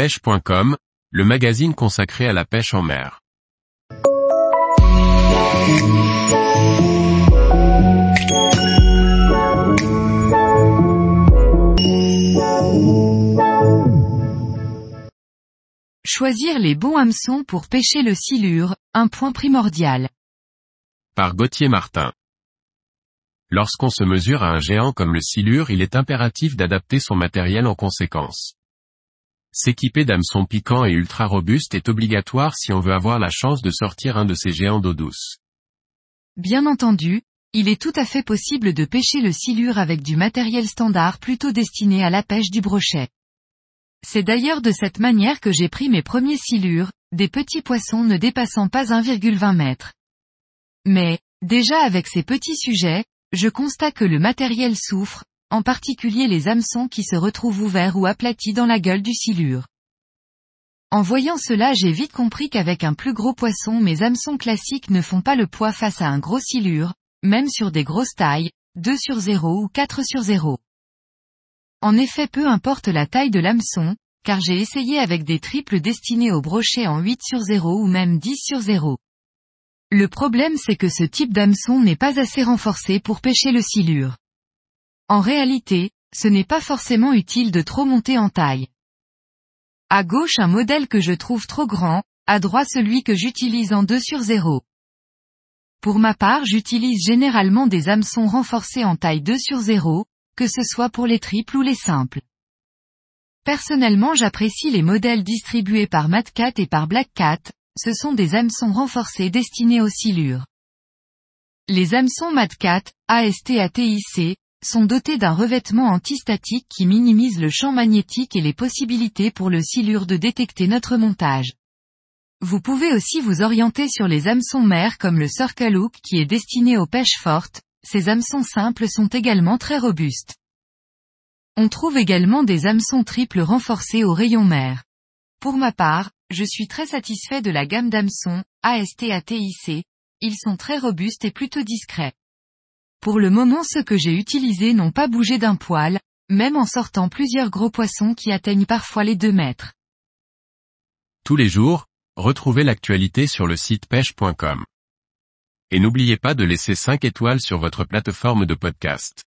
pêche.com, le magazine consacré à la pêche en mer. Choisir les bons hameçons pour pêcher le silure, un point primordial. Par Gauthier Martin. Lorsqu'on se mesure à un géant comme le silure il est impératif d'adapter son matériel en conséquence. S'équiper d'hameçons piquants et ultra robustes est obligatoire si on veut avoir la chance de sortir un de ces géants d'eau douce. Bien entendu, il est tout à fait possible de pêcher le silure avec du matériel standard plutôt destiné à la pêche du brochet. C'est d'ailleurs de cette manière que j'ai pris mes premiers silures, des petits poissons ne dépassant pas 1,20 mètres. Mais, déjà avec ces petits sujets, je constate que le matériel souffre, en particulier les hameçons qui se retrouvent ouverts ou aplatis dans la gueule du silure. En voyant cela j'ai vite compris qu'avec un plus gros poisson mes hameçons classiques ne font pas le poids face à un gros silure, même sur des grosses tailles, 2 sur 0 ou 4 sur 0. En effet peu importe la taille de l'hameçon, car j'ai essayé avec des triples destinés au brochet en 8 sur 0 ou même 10 sur 0. Le problème c'est que ce type d'hameçon n'est pas assez renforcé pour pêcher le silure. En réalité, ce n'est pas forcément utile de trop monter en taille. À gauche un modèle que je trouve trop grand, à droite celui que j'utilise en 2 sur 0. Pour ma part j'utilise généralement des hameçons renforcés en taille 2 sur 0, que ce soit pour les triples ou les simples. Personnellement j'apprécie les modèles distribués par Matcat et par Blackcat, ce sont des hameçons renforcés destinés aux silures. Les hameçons Matcat, ASTATIC, sont dotés d'un revêtement antistatique qui minimise le champ magnétique et les possibilités pour le silure de détecter notre montage. Vous pouvez aussi vous orienter sur les hameçons mers comme le Circle Hook qui est destiné aux pêches fortes, ces hameçons simples sont également très robustes. On trouve également des hameçons triples renforcés au rayon mer. Pour ma part, je suis très satisfait de la gamme d'hameçons, ASTATIC, ils sont très robustes et plutôt discrets. Pour le moment ceux que j'ai utilisés n'ont pas bougé d'un poil, même en sortant plusieurs gros poissons qui atteignent parfois les 2 mètres. Tous les jours, retrouvez l'actualité sur le site pêche.com. Et n'oubliez pas de laisser 5 étoiles sur votre plateforme de podcast.